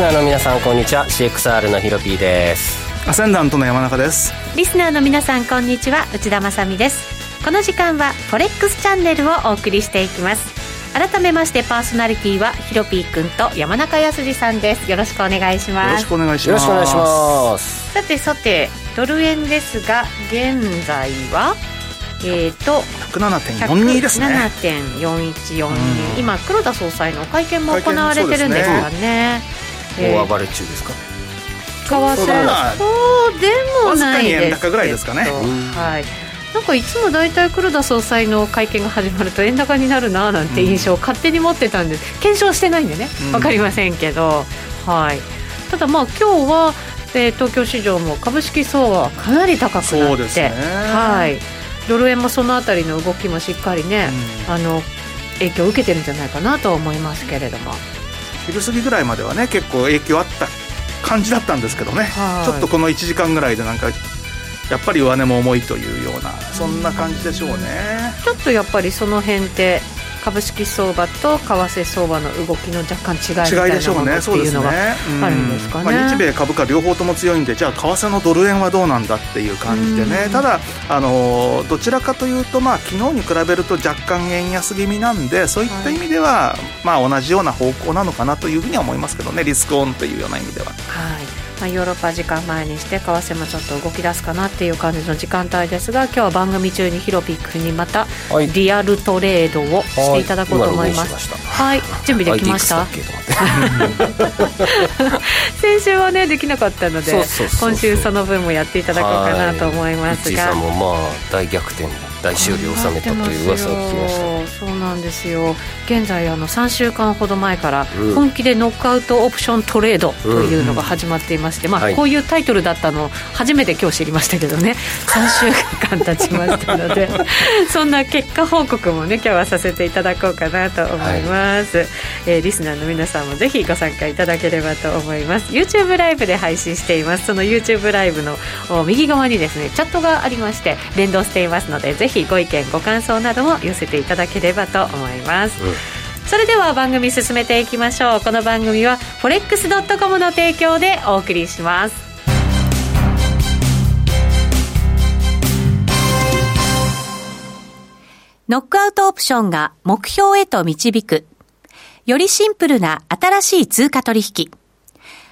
スナーの皆さんこんにちは。CXR のヒロピーです。アセンダントの山中です。リスナーの皆さんこんにちは。内田まさです。この時間はフォレックスチャンネルをお送りしていきます。改めましてパーソナリティはヒロピーくんと山中康さんです。よろしくお願いします。よろしくお願いします。よろしくお願いします。さてさてドル円ですが現在は？えーと、107.42ですね。107.4142、今黒田総裁の会見も行われてるんですからね大暴れ中ですか？為替そうでもないですけど。ぐらいですかね、はい。なんかいつも大体黒田総裁の会見が始まると円高になるななんて印象を勝手に持ってたんです。検証してないんでね。分かりませんけど、はい、ただまあ今日は、えー、東京市場も株式相場はかなり高くなって、ね、はい。ドル円もそのあたりの動きもしっかりね、うん、あの影響を受けてるんじゃないかなと思いますけれども昼過ぎぐらいまではね結構影響あった感じだったんですけどね、ちょっとこの1時間ぐらいでなんかやっぱり上値も重いというようなそんな感じでしょうね。ちょっとやっぱりその辺って株式相場と為替相場の動きの若干違いみたいなものっていうのがあるんですかね、まあ、日米株価両方とも強いんでじゃあ為替のドル円はどうなんだっていう感じでね。ただあのどちらかというとまあ昨日に比べると若干円安気味なんでそういった意味では、はい、まあ同じような方向なのかなというふうには思いますけどね。リスクオンというような意味では。はいまあ、ヨーロッパ時間前にして為替もちょっと動き出すかなっていう感じの時間帯ですが今日は番組中にヒロピックにまたリアルトレードをしていただこうと思います。はい、準備できました？先週はねできなかったので今週その分もやっていただこうかなと思いますが。もまあ大逆転大勝利を収めたという噂を聞きました。そうなんですよ。現在あの3週間ほど前から本気でノックアウトオプショントレードというのが始まっていまして、まあ、こういうタイトルだったのを初めて今日知りましたけどね。3週間経ちましたので そんな結果報告もね今日はさせていただこうかなと思います、はい、えー、リスナーの皆さんもぜひご参加いただければと思います。YouTube ライブで配信しています。その YouTube ライブの右側にですねチャットがありまして連動していますのでぜひご意見ご感想なども寄せていただければと思います、うんそれでは番組進めていきましょうこの番組は forex.com の提供でお送りしますノックアウトオプションが目標へと導く。よりシンプルな新しい通貨取引。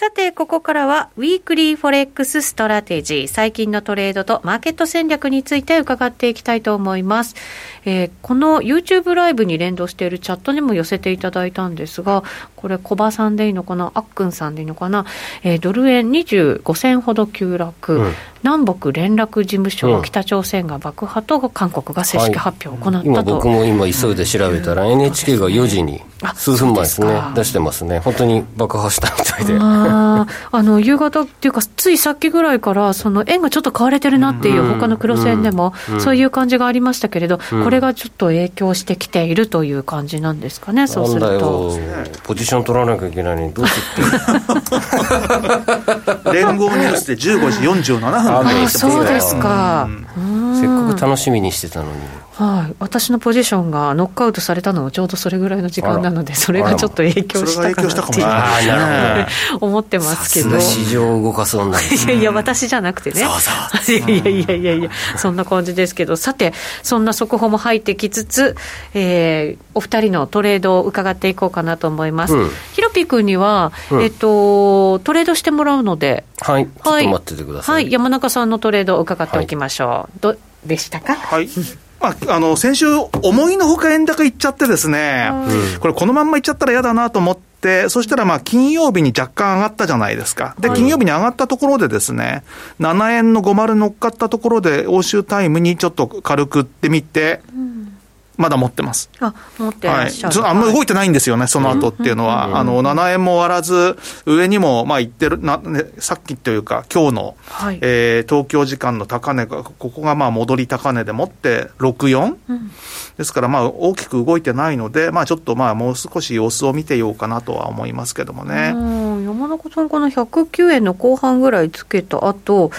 さて、ここからは、ウィークリーフォレックスストラテジー、最近のトレードとマーケット戦略について伺っていきたいと思います。えー、この YouTube ライブに連動しているチャットにも寄せていただいたんですが、これ、コバさんでいいのかな、あっくんさんでいいのかな、えー、ドル円25銭ほど急落、うん、南北連絡事務所、うん、北朝鮮が爆破と韓国が正式発表を行ったと、はい、今、僕も今、急いで調べたら、NHK が4時に、数分前ですね、出してますね、本当に爆破したみたいで。ああの夕方っていうか、ついさっきぐらいから、その円がちょっと買われてるなっていう、他の黒線でも、そういう感じがありましたけれど、ここれがちょっと影響してきているという感じなんですかね、そうすると。ポジション取らなきゃいけないのに、どうして 連合ニュースで15時47分あそうですか、せっかく楽しみにしてたのに。はい、私のポジションがノックアウトされたのもちょうどそれぐらいの時間なので、それがちょっと影響したかなっていう 思ってますけど、市場を動かそうなんいやいや、私じゃなくてね、そうそう いやいやいやいや、そんな感じですけど、さて、そんな速報も入ってきつつ、えー、お二人のトレードを伺っていこうかなと思います。うん、ヒロピー君には、うん、えっと、トレードしてもらうので、はい、ちょっと待っててください。はい、山中さんのトレードを伺っておきましょう。はい、どでしたか？はい。まあ、あの、先週、思いのほか円高いっちゃってですね、これこのまんまいっちゃったら嫌だなと思って、そしたらまあ、金曜日に若干上がったじゃないですか。で、金曜日に上がったところでですね、7円の50乗っかったところで、欧州タイムにちょっと軽くってみて、まだ持ってます。あ、持ってらっしゃる。はい、あんまり動いてないんですよね、その後っていうのは。あの、7円も割らず、上にも、まあ、行ってる、な、ね、さっきというか、今日の、はい、えー、東京時間の高値が、ここがまあ、戻り高値でもって、64、うん、ですから、まあ、大きく動いてないので、まあ、ちょっとまあ、もう少し様子を見てようかなとは思いますけどもね。山中さん、この109円の後半ぐらいつけた後、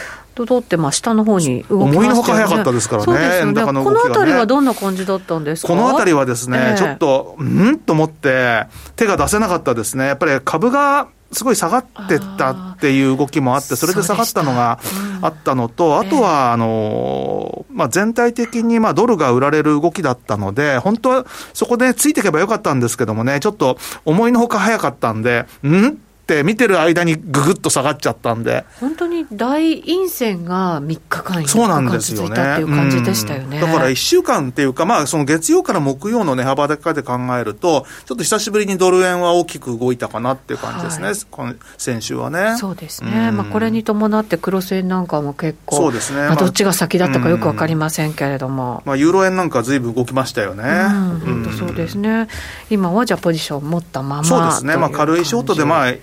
とどってまあ下の方に動きまね。思いのほか早かったですからね。そうですよね。この辺りはどんな感じだったんですか？この辺りはですね、えー、ちょっと、うんと思って、手が出せなかったですね。やっぱり株がすごい下がってったっていう動きもあって、それで下がったのがあったのと、あとは、あの、まあ、全体的に、まあ、ドルが売られる動きだったので、本当はそこでついていけばよかったんですけどもね、ちょっと思いのほか早かったんで、ん？見てる間にぐぐっと下がっちゃったんで。本当に大陰線が3日間そうなんですよね。っていう感じでしたよね、だから1週間っていうか、まあ、その月曜から木曜の値幅高で考えると、ちょっと久しぶりにドル円は大きく動いたかなっていう感じですね、はい、今先週はね。そうですね、まあ、これに伴って、クロス円なんかも結構、そうですね、まあ、どっちが先だったかよく分かりませんけれども、まあ、ユーロ円なんかずいぶん動きましたよね。本当そうですね、今はじゃあ、ポジション持ったままそうですね、まあ、軽いショートで、まあ、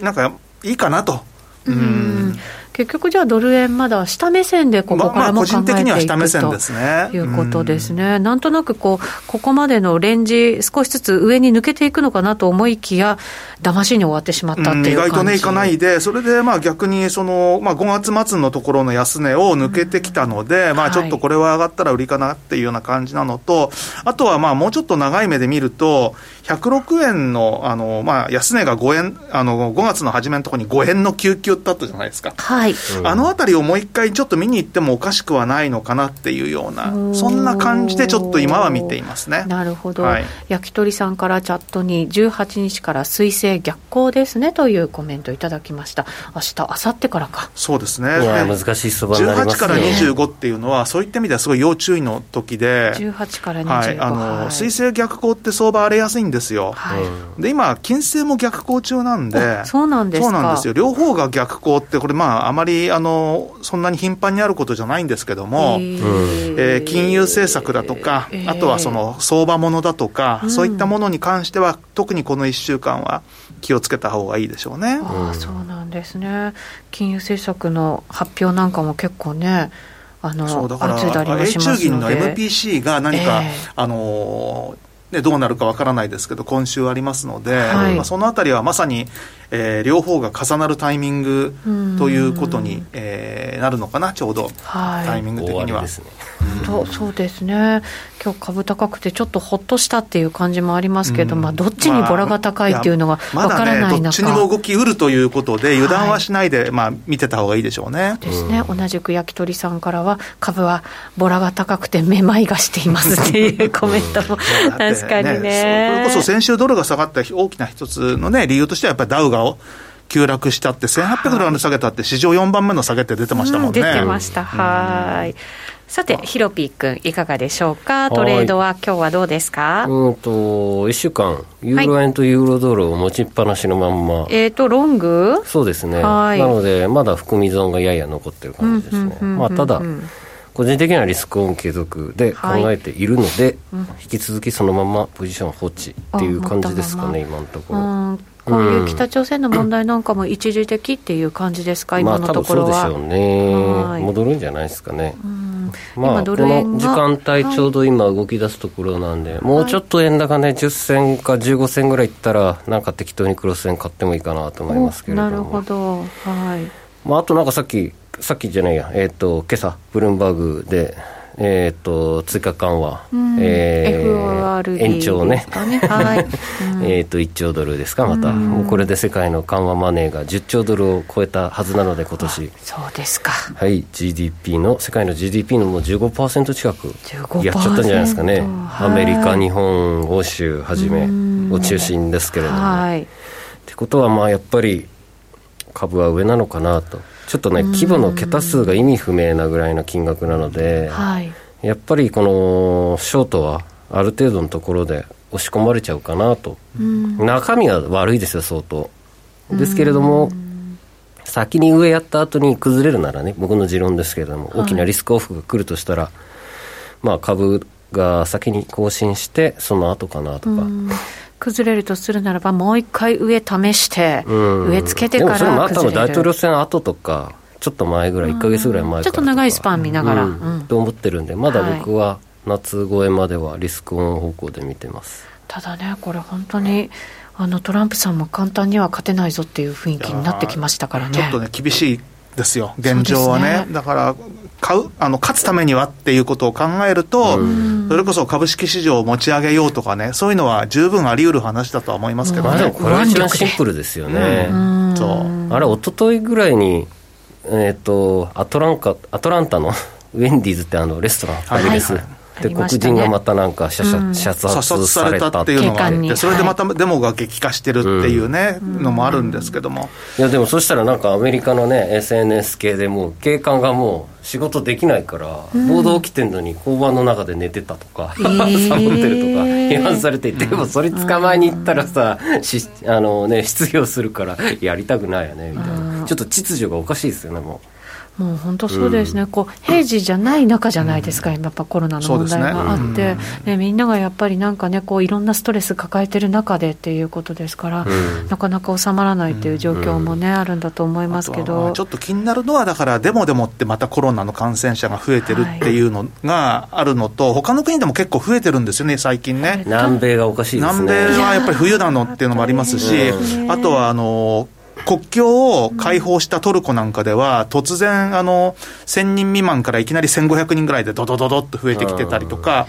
なんかいいかなと。うん結局じゃあドル円まだ下目線でここからも考えていくと、まあ、いうことですね、なんとなくこうここまでのレンジ少しずつ上に抜けていくのかなと思いきや騙しに終わってしまったっていう、うん、意外とねいかないでそれでまあ逆にその、まあ、5月末のところの安値を抜けてきたので、うん、まあ、ちょっとこれは上がったら売りかなっていうような感じなのと、あとはまあもうちょっと長い目で見ると106円のあの、まあ、安値が5円あの5月の初めのところに5円の救急ってあったじゃないですか。はい、あのあたりをもう一回ちょっと見に行ってもおかしくはないのかなっていうような、そんな感じでちょっと今は見ていますね。なるほど。はい、焼き鳥さんからチャットに18日から水星逆行ですねというコメントいただきました。明日、明後日からか。そうですね。いや、難しい相場になりますね。18から25っていうのは、そういった意味ではすごい要注意の時で、18から25、はい、あの、水星逆行って相場荒れやすいんですよ。はい、で、今、金星も逆行中なんで、そうなんですそうなんですよ。両方が逆行って、これまあ、あまり、あの、そんなに頻繁にあることじゃないんですけども、えー、えー、金融政策だとか、えー、あとはその相場ものだとか、そういったものに関しては、特にこの1週間は気をつけた方がいいでしょうね。あそうなんですね。金融政策の発表なんかも結構ね、あの、そうだから、A 中銀の MPC が何か、えー、あのね、どうなるかわからないですけど、今週ありますので、はい、まあ、そのあたりはまさに、えー、両方が重なるタイミングということに、えー、なるのかな、ちょうど、はい、タイミング的には。とそうですね、今日株高くて、ちょっとほっとしたっていう感じもありますけど、まあ、どっちにボラが高いっていうのが分からない中、まね、どっちにも動きうるということで、油断はしないで、はい、まあ、見てた方がいいでしょうね。ですね、同じく焼き鳥さんからは、株はボラが高くて、めまいがしていますっていうコメントも、確かにね、ね、それこそ先週、ドルが下がった大きな一つの、ね、理由としては、やっぱりダウが急落したって、1800ドルまで下げたって、史上4番目の下げって出てましたもんね。出てました、はい。さて、ヒロピー君、いかがでしょうか、トレードは今日はどうですか？うんと、1週間、ユーロ円とユーロドルを持ちっぱなしのまんま、えっ、と、ロング？そうですね、なので、まだ含み損がやや残ってる感じですね。まあ、ただ、個人的にはリスクオン継続で考えているので、はい引き続きそのままポジション放置っていう感じですかね、今のところ。こういう北朝鮮の問題なんかも一時的っていう感じですか、今のところは。まあ、そうでしょうね、戻るんじゃないですかね。まあ、この時間帯、ちょうど今、動き出すところなんで、はい、もうちょっと円高ね、10銭か15銭ぐらいいったら、なんか適当にクロス円買ってもいいかなと思いますけれども。なるほど、はい。まあ、あとなんかさっき、さっきじゃないや、えっ、ー、と今朝ブルームバーグで、えーと、追加緩和、うん、えー、延長ね、ね。はい。うん、えと1兆ドルですか、また、うん、もうこれで世界の緩和マネーが10兆ドルを超えたはずなので、今年。そうですか、はい、GDP の、世界の GDP のもう15%近くやっちゃったんじゃないですかね、アメリカ、日本、欧州はじめを中心ですけれども。はい、ってことは、まあやっぱり株は上なのかなと。ちょっとね、規模の桁数が意味不明なぐらいの金額なので、はい、やっぱりこのショートはある程度のところで押し込まれちゃうかなと、中身は悪いですよ、相当。ですけれども、先に上やった後に崩れるならね、僕の持論ですけれども、大きなリスクオフが来るとしたら、はい、まあ株が先に更新して、その後かなとか。崩れるとするならば、もう一回上試して、上つけてから崩れる。でもそれも大統領選後とか、ちょっと前ぐらい、1か月ぐらい前からちょっと長いスパン見ながら。うん、と思ってるんで、まだ僕は夏超えまではリスクオン方向で見てます。ただね、これ本当に、あのトランプさんも簡単には勝てないぞっていう雰囲気になってきましたからね。ちょっとね、厳しいですよ、現状はね。ねだから買うあの勝つためにはっていうことを考えると、それこそ株式市場を持ち上げようとかね、そういうのは十分あり得る話だとは思いますけどね。これは一番シンプルですよね。そうあれ、一昨日ぐらいに、えっ、ー、と、アトランカ、アトランタの ウェンディーズってあのレストラン、ファミレス。はいで、黒人がまたなんか射殺、射殺されたっていうのがあって、それでまたデモが激化してるっていうね、のもあるんですけども。いや、でもそしたらなんかアメリカのね、SNS 系でもう警官がもう仕事できないから、暴動起きてんのに交番の中で寝てたとか、サボってるとか批判されて、でもそれ捕まえに行ったらさ、しあのね、失業するからやりたくないよね、みたいな。ちょっと秩序がおかしいですよね、もう。もう本当そうですね、うん、こう平時じゃない中じゃないですか、うん、やっぱコロナの問題があって、ね、ね、みんながやっぱりなんかね、こういろんなストレス抱えてる中でっていうことですから、うん、なかなか収まらないっていう状況もね、あるんだと思いますけど。ちょっと気になるのは、だから、デモでもってまたコロナの感染者が増えてるってい。うのがあるのと、はい、他の国でも結構増えてるんですよね、最近ね。南米がおかしいですね。南米はやっぱり冬なのっていうのもありますし、あとはあの国境を開放したトルコなんかでは、突然、あの、1000人未満からいきなり1500人ぐらいでドドドドっと増えてきてたりとか、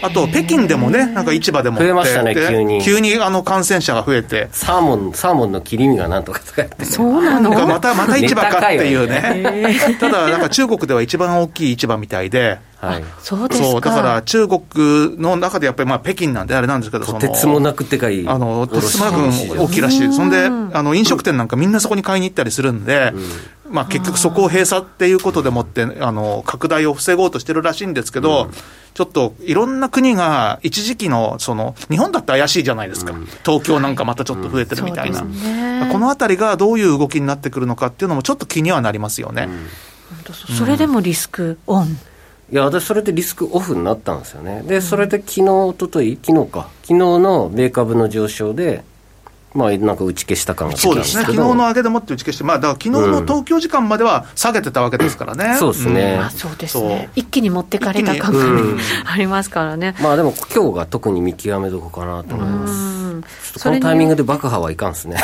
あと、北京でもね、なんか市場でも増えましたね、急に。急にあの感染者が増えて。サーモン、サーモンの切り身がなんとか使ってそうなの？また、また市場かっていうね。ただ、なんか中国では一番大きい市場みたいで、はい、そうですそうだから中国の中でやっぱりまあ北京なんであれなんですけど、とてつもなくでかい、あのとてつもなく大きいらしい、そんであの飲食店なんかみんなそこに買いに行ったりするんで、うん、まあ、結局そこを閉鎖っていうことでもってあの拡大を防ごうとしてるらしいんですけど、うん、ちょっといろんな国が一時期のその、日本だって怪しいじゃないですか、うん、東京なんかまたちょっと増えてるみたいな、ね、このあたりがどういう動きになってくるのかっていうのも、ちょっと気にはなりますよね。それでもリスクオンいや、私、それでリスクオフになったんですよね。で、それで昨日、おととい、昨日か、昨日の米株の上昇で、まあ、なんか打ち消した感がそうですね、昨日の上げでもって打ち消して、まあ、だから昨日の東京時間までは下げてたわけですからね、うん、そうですね、うん、あそうですね、一気に持ってかれた感が、ありますからね。まあでも、今日が特に見極めどこかなと思います。このタイミングで爆破はいかんですね。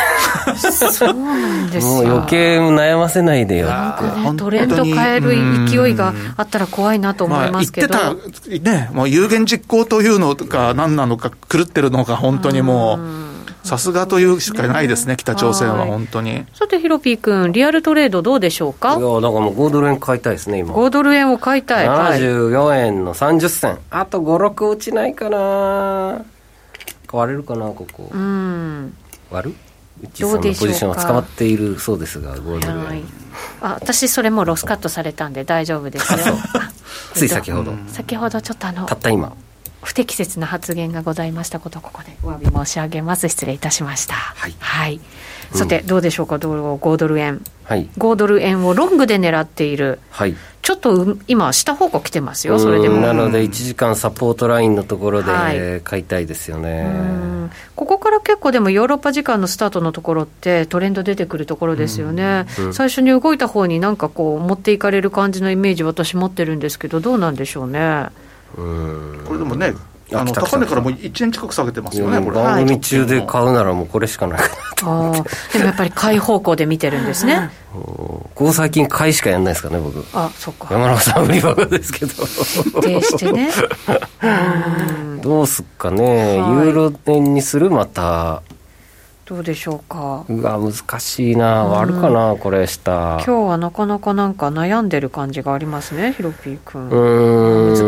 そうなんですもう余計悩ませないでよって。トレンド変える勢いがあったら怖いなと思いますけど。まあ、言ってた、ね、もう有言実行というのか何なのか狂ってるのか本当にもう。さすがというしかないですね、北朝鮮は本当に。さて、ヒロピー君、リアルトレードどうでしょうか？いや、だからもう5ドル円買いたいですね、今。5ドル円を買いたい。74円の30銭。あと5、6落ちないかな割れるかな、ここ。うん。割る？うちさんのポジションは捕まっているそうですが、5ドル円。あ私、それもロスカットされたんで大丈夫ですよ。つい先ほど。先ほどちょっとあの。たった今。不適切な発言がございましたことをここでお詫び申し上げます失礼いたしましたはい、はい、さて、どうでしょうか5ドル円、はい、5ドル円をロングで狙っている、はい、ちょっと今、下方向来てますよ、それでも。なので、1時間サポートラインのところで買いたいですよね、はい、ここから結構、でもヨーロッパ時間のスタートのところって、トレンド出てくるところですよね、うん。うん、最初に動いた方になんかこう、持っていかれる感じのイメージ、私、持ってるんですけど、どうなんでしょうね。うん。これでもねあの高値からもう1年近く下げてますよね、これ。番組中で買うならもうこれしかないかなでもやっぱり買い方向で見てるんですね。ここ最近買いしかやんないですかね僕。あそっか。山中さん売り場ですけど。徹してね。どうすっかね、ユーロ円にするまたどうでしょうか？うわ難しいな、割るかなこれ下今日はなかなかなんか悩んでる感じがありますねヒロピー君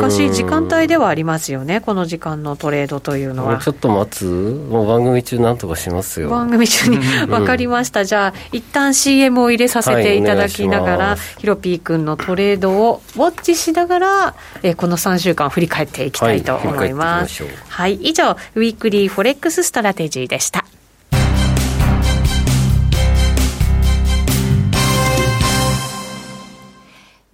難しい時間帯ではありますよねこの時間のトレードというのは。ちょっと待つ？もう番組中なんとかしますよ。番組中に。分かりました、じゃあ一旦 CM を入れさせていただきながら、はい、ヒロピー君のトレードをウォッチしながら、えー、この3週間振り返っていきたいと思います、はい、はい、以上ウィークリーフォレックスストラテジーでした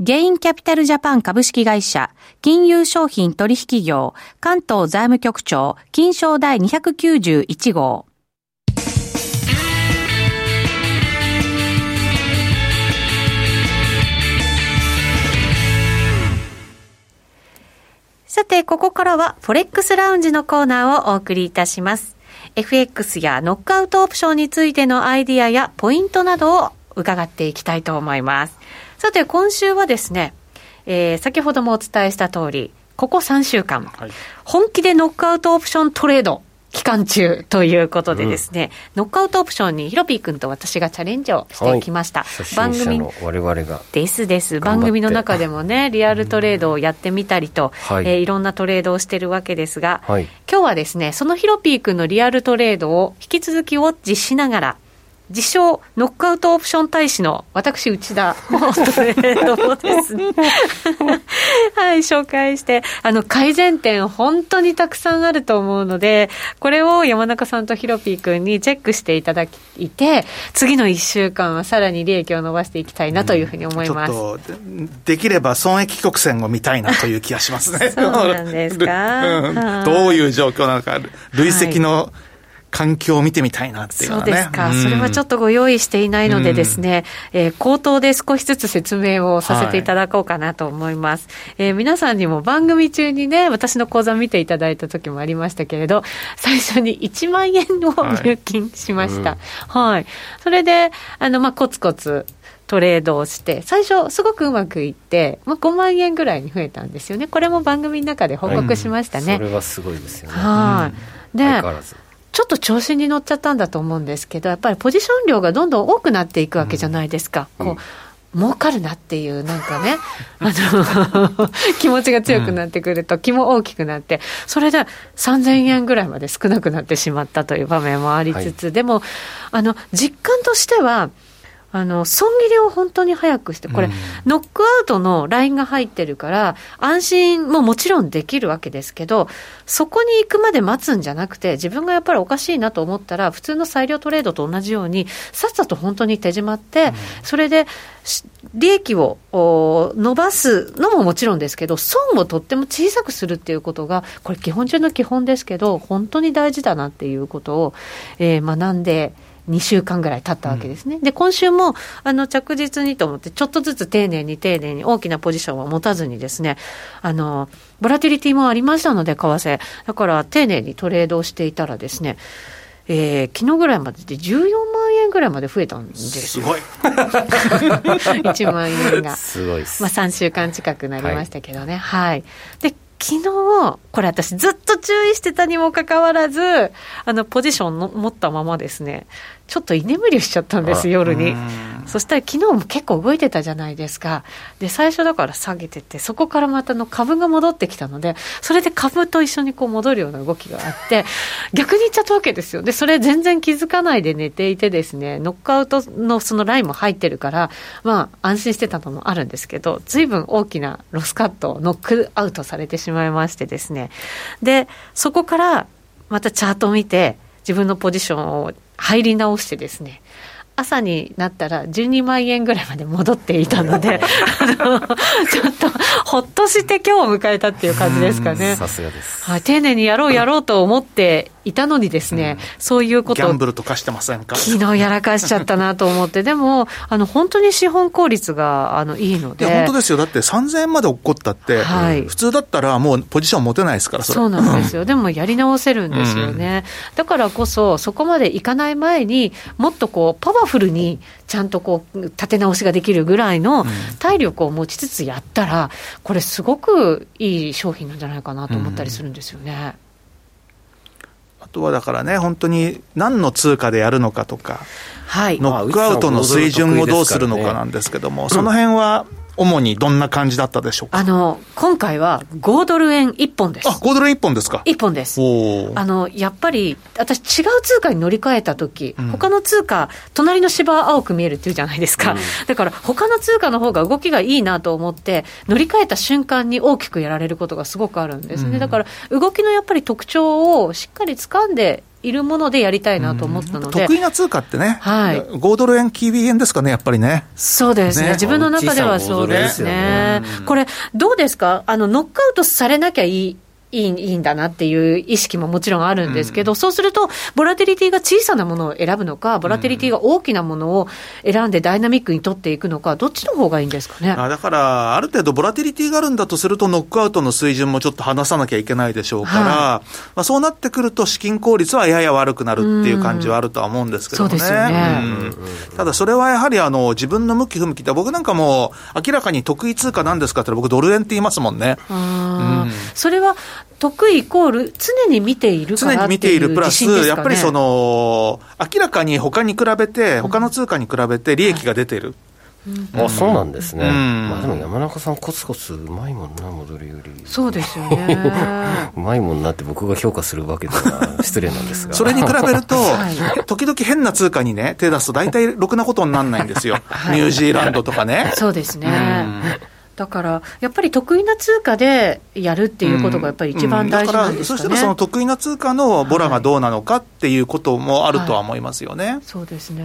ゲインキャピタルジャパン株式会社、金融商品取引業、関東財務局長、金賞第291号。さて、ここからは、フォレックスラウンジのコーナーをお送りいたします。FX やノックアウトオプションについてのアイディアやポイントなどを伺っていきたいと思います。さて、今週はですね、えー、先ほどもお伝えした通り、ここ3週間、はい、本気でノックアウトオプショントレード期間中ということでですね、うん、ノックアウトオプションにヒロピー君と私がチャレンジをしてきました。はい、番組我々が。ですです。番組の中でもね、リアルトレードをやってみたりと、はい。えー、いろんなトレードをしてるわけですが、はい、今日はですね、そのヒロピー君のリアルトレードを引き続きウォッチしながら、自称ノックアウトオプション大使の私内田。トレードをですねはい紹介して。あの改善点本当にたくさんあると思うのでこれを山中さんとヒロピー君にチェックしていただいて次の1週間はさらに利益を伸ばしていきたいなというふうに思います、うん、できれば損益曲線を見たいなという気がしますね。そうなんですか、うん、どういう状況なのか。累積の、はい環境を見てみたいなっていうね、そうですか、うん、それはちょっとご用意していないのでですね、うん、えー、口頭で少しずつ説明をさせていただこうかなと思います。はい、えー、皆さんにも番組中にね、私の講座見ていただいた時もありましたけれど、最初に1万円を入金しました。はい。うんはい、それで、あの、まあ、コツコツ、トレードをして、最初すごくうまくいって、まあ、5万円ぐらいに増えたんですよね。これも番組の中で報告しましたね。それはすごいですよね。はい。で、ちょっと調子に乗っちゃったんだと思うんですけど、やっぱりポジション量がどんどん多くなっていくわけじゃないですか。うん、こう儲かるなっていう、なんかね、あの 気持ちが強くなってくると、気も大きくなって、それで3000円ぐらいまで少なくなってしまったという場面もありつつ、はい、でも、あの、実感としては、あの、損切りを本当に早くして、これ、ノックアウトのラインが入ってるから、安心ももちろんできるわけですけど、そこに行くまで待つんじゃなくて、自分がやっぱりおかしいなと思ったら、普通の裁量トレードと同じように、さっさと本当に手締まって、それで、利益を伸ばすのももちろんですけど、損をとっても小さくするっていうことが、これ基本中の基本ですけど、本当に大事だなっていうことを、えー、学んで、2週間ぐらい経ったわけですね。うん、で、今週も、あの、着実にと思って、ちょっとずつ丁寧に丁寧に大きなポジションを持たずにですね、あの、ボラティリティもありましたので、為替。だから、丁寧にトレードをしていたらですね、えー、昨日ぐらいまでで14万円ぐらいまで増えたんですすごい。1万円が。すごいまあ、3週間近くなりましたけどね、はい、はい、で昨日、これ私ずっと注意してたにもかかわらず、あの、ポジションの持ったままですね、ちょっと居眠りしちゃったんです、夜に。そしたら昨日も結構動いてたじゃないですか。で、最初だから下げてて、そこからまたの株が戻ってきたので、それで株と一緒にこう戻るような動きがあって、逆にいっちゃったわけですよ。で、それ全然気づかないで寝ていてですね、ノックアウトのそのラインも入ってるから、まあ安心してたのもあるんですけど、随分大きなロスカット、ノックアウトされてしまいましてですね。で、そこからまたチャートを見て、自分のポジションを入り直してですね、朝になったら12万円ぐらいまで戻っていたので、あの、ちょっとほっとして今日を迎えたっていう感じですかね。さすがです。はい、丁寧にやろうやろうと思っていたのにですね、うん、そういうことギャンブルとかしてませんか？昨日やらかしちゃったなと思って、でも、あの、本当に資本効率が、あの、いいので。いや、本当ですよ。だって3000円まで落っこったって、はい、普通だったらもうポジション持てないですから、そそうなんですよ。でもやり直せるんですよね。うん、だからこそ、そこまでいかない前に、もっとこう、パワフルに、ちゃんとこう、立て直しができるぐらいの体力を持ちつつやったら、これすごくいい商品なんじゃないかなと思ったりするんですよね。うんあとはだからね、本当に何の通貨でやるのかとか、はい、ノックアウトの水準をどうするのかなんですけども、その辺は主にどんな感じだったでしょうか？あの、今回は5ドル円1本です。あ、5ドル円1本ですか ?1 本です。あの、やっぱり、私違う通貨に乗り換えたとき、うん、他の通貨、隣の芝青く見えるっていうじゃないですか。うん、だから、他の通貨の方が動きがいいなと思って、乗り換えた瞬間に大きくやられることがすごくあるんですね。うん、だから、動きのやっぱり特徴をしっかり掴んでいるものでやりたいなと思ったので、得意な通貨ってね、はい、5ドル円、キービー円ですかね、やっぱりね。そうですね、ね。自分の中ではそうですね。これ、どうですか？あの、ノックアウトされなきゃいい。いいいいんだなっていう意識ももちろんあるんですけど、うん、そうすると、ボラティリティが小さなものを選ぶのか、ボラティリティが大きなものを選んでダイナミックに取っていくのか、どっちの方がいいんですかね？あだから、ある程度、ボラティリティがあるんだとすると、ノックアウトの水準もちょっと離さなきゃいけないでしょうから、はい、まあ、そうなってくると、資金効率はやや悪くなるっていう感じはあるとは思うんですけどね。そうですよね、うん、ただ、それはやはりあの自分の向き不向きって、僕なんかも明らかに得意通貨なんですかって僕、ドル円って言いますもんね。うん、それは得意イコール、常に見ている常に見ているプラス、やっぱりその、明らかに他に比べて、他の通貨に比べて利益が出てる。うん、あそうなんですね、うん、まあ、でも山中さん、コツコツうまいもんな、戻りより。そうですよね。うまいもんなって僕が評価するわけでは 失礼なんですが。それに比べると、はい、時々変な通貨にね、手出すと、大体ろくなことにならないんですよ、はい、ニュージーランドとかね。そうですね、うんだから、やっぱり得意な通貨でやるっていうことがやっぱり一番大事なんですか、ね、そしたらその得意な通貨のボラがどうなのかっていうこともあるとは思いますよね。はいはい、そうですね、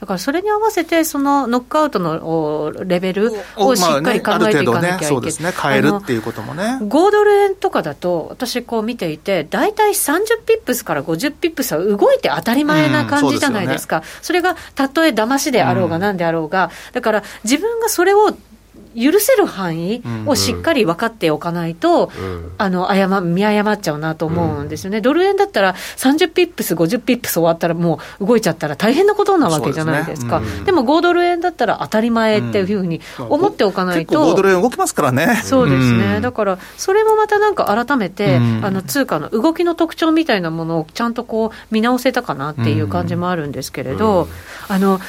だからそれに合わせて、そのノックアウトのレベルをしっかり考えていかなきゃいけない、ね、そうですね、変えるっていうこともね。5ドル円とかだと、私こう見ていて、大体30ピップスから50ピップスは動いて当たり前な感じじゃないですか。そすね、それがたとえ騙しであろうがなん。であろうが、だから自分がそれを許せる範囲をしっかり分かっておかないと、うん、あの誤見誤っちゃうなと思うんですよね、うん、ドル円だったら30ピップス、50ピップス終わったら、もう動いちゃったら大変なことなわけじゃないですか、でね。うん、でもポンド円だったら当たり前っていうふうに思っておかないと、ポンド円動きますからね。そうですね、だからそれもまたなんか改めて、あの通貨の動きの特徴みたいなものをちゃんとこう見直せたかなっていう感じもあるんですけれど、あの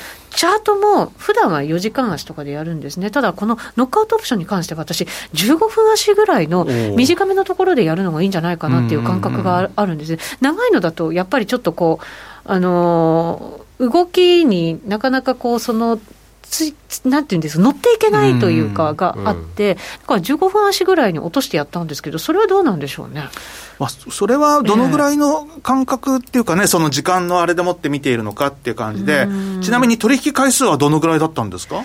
チャートも普段は4時間足とかでやるんですね。ただ、このノックアウトオプションに関しては私、15分足ぐらいの短めのところでやるのがいいんじゃないかなっていう感覚があるんです。長いのだと、やっぱりちょっとこう、あのー動きになかなかこう、その、つなんていうんですか、乗っていけないというか、があって、だから15分足ぐらいに落としてやったんですけど、それはどうなんでしょうね？まあ、それはどのぐらいの感覚っていうかね、えー、その時間のあれでもって見ているのかっていう感じで、ちなみに取引回数はどのぐらいだったんですか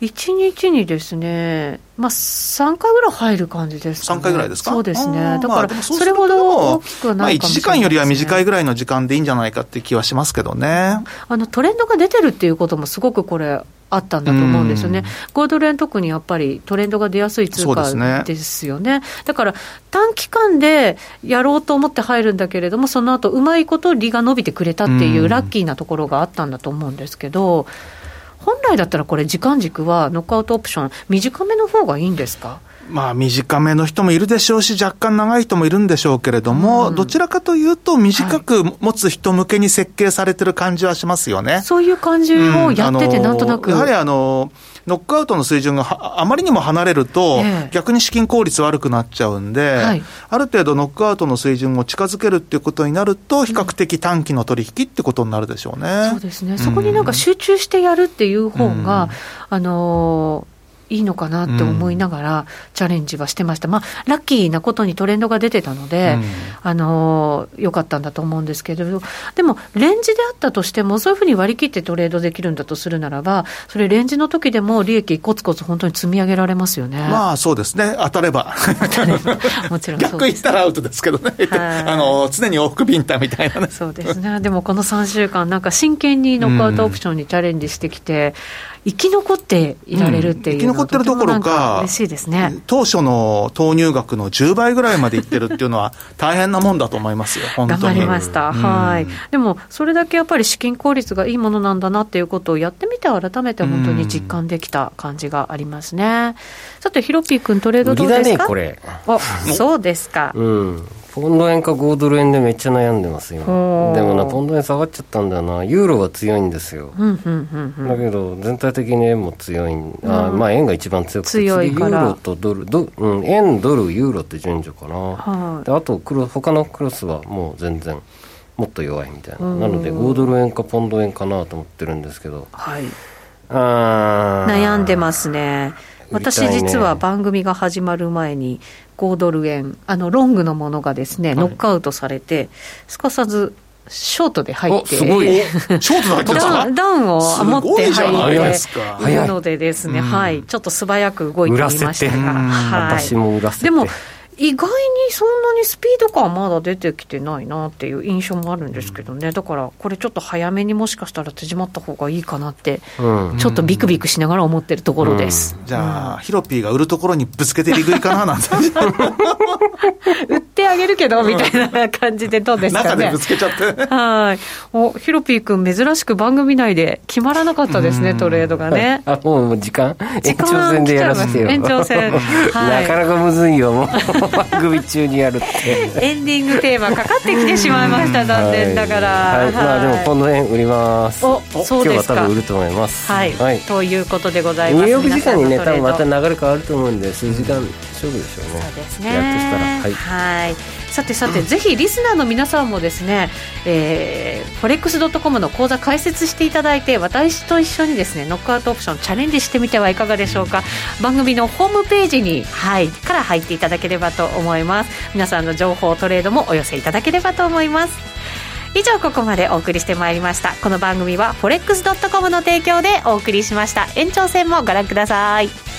？1日にですね、まあ、3回ぐらい入る感じですか、ね、3回ぐらいですか？そうですね、だからそれほど大きくはないかもしれない、ね、まあ、1時間よりは短いぐらいの時間でいいんじゃないかって気はしますけどね。あのトレンドが出てるっていうことも、すごくこれ、あったんだと思うんですよね、ゴールドン特にやっぱりトレンドが出やすい通貨ですよね、ね。だから短期間でやろうと思って入るんだけれども、その後うまいこと利が伸びてくれたっていうラッキーなところがあったんだと思うんですけど。本来だったらこれ、時間軸はノックアウトオプション、短めの方がいいんですか？まあ、短めの人もいるでしょうし、若干長い人もいるんでしょうけれども、うん、どちらかというと、短く持つ人向けに設計されてる感じはしますよね。そういう感じをやってて、なんとなく、うん、やはりあの、ノックアウトの水準があまりにも離れると、え逆に資金効率悪くなっちゃうんで、はい、ある程度ノックアウトの水準を近づけるっていうことになると、比較的短期の取引ってことになるでしょうね。うん、そうですね。そこになんか集中してやるっていう方が、あのーいいのかなって思いながら、チャレンジはしてました、まあ、ラッキーなことにトレンドが出てたので、うん、あのよかったんだと思うんですけれど、でも、レンジであったとしても、そういうふうに割り切ってトレードできるんだとするならば、それ、レンジの時でも利益、こつこつ本当に積み上げられますよね。まあそうですね、当たれば。もちろん逆言ったらアウトですけどね、あの常に往復ビンタみたいなね。そうですね、でもこの3週間、なんか真剣にノックアウトオプションにチャレンジしてきて、生き残っていられるっていう、うん、生き残ってるどころか、嬉しいですね。当初の投入額の10倍ぐらいまでいってるっていうのは、大変なもんだと思いますよ、本当に。頑張りました、うん、はい、でもそれだけやっぱり資金効率がいいものなんだなっていうことをやってみて、改めて本当に実感できた感じがありますね。さて、ヒロピー君、トレードどうですか、ね、これ。あそうですか。うんポンド円か5ドル円でめっちゃ悩んでます今。でもなポンド円下がっちゃったんだよな。ユーロが強いんですよ、だけど全体的に円も強い、うん、あまあ円が一番強くて。強いユーロとドルド、うん、円ドルユーロって順序かな、はい、であとクロ他のクロスはもう全然もっと弱いみたいな。なので5ドル円かポンド円かなと思ってるんですけど、はい、あ悩んでますね。私実は番組が始まる前に5ドル円あのロングのものがですね、はい、ノックアウトされてすかさずショートで入って。すごい。ショートで入ってダダウンを持って入って。いるのでですね、はい、ちょっと素早く動いてみましたが、はい、私もでも意外にそんなにスピード感はまだ出てきてないなっていう印象もあるんですけどね、だからこれちょっと早めにもしかしたら縮まった方がいいかなって、うん、ちょっとビクビクしながら思ってるところです、うん、じゃあ、ヒロピーが売るところにぶつけて利食いかななんて。売ってあげるけどみたいな感じでどうですかね。中でぶつけちゃって。はい。おヒロピー君珍しく番組内で決まらなかったですね、トレードがね。あもう時間。延長戦でやらせてよ。延長戦、はい、なかなかむずいよもう番組中にやるって。エンディングテーマかかってきてしまいました残念ながら、はい、まあでもこの辺売ります。おそうですか。今日は多分売ると思います。はい、はい、ということでございます。ニューヨーク時間にね。多分また流れ変わると思うんで数時間勝負でしょうね、そうですね。やっとしたら。はい、はいさてさて、ぜひリスナーの皆さんもですね、えー、フォレックスドットコムの講座開設していただいて、私と一緒にですね、ノックアウトオプションチャレンジしてみてはいかがでしょうか。番組のホームページに、はい、から入っていただければと思います。皆さんの情報トレードもお寄せいただければと思います。以上ここまでお送りしてまいりましたこの番組は forex.com の提供でお送りしました延長戦もご覧ください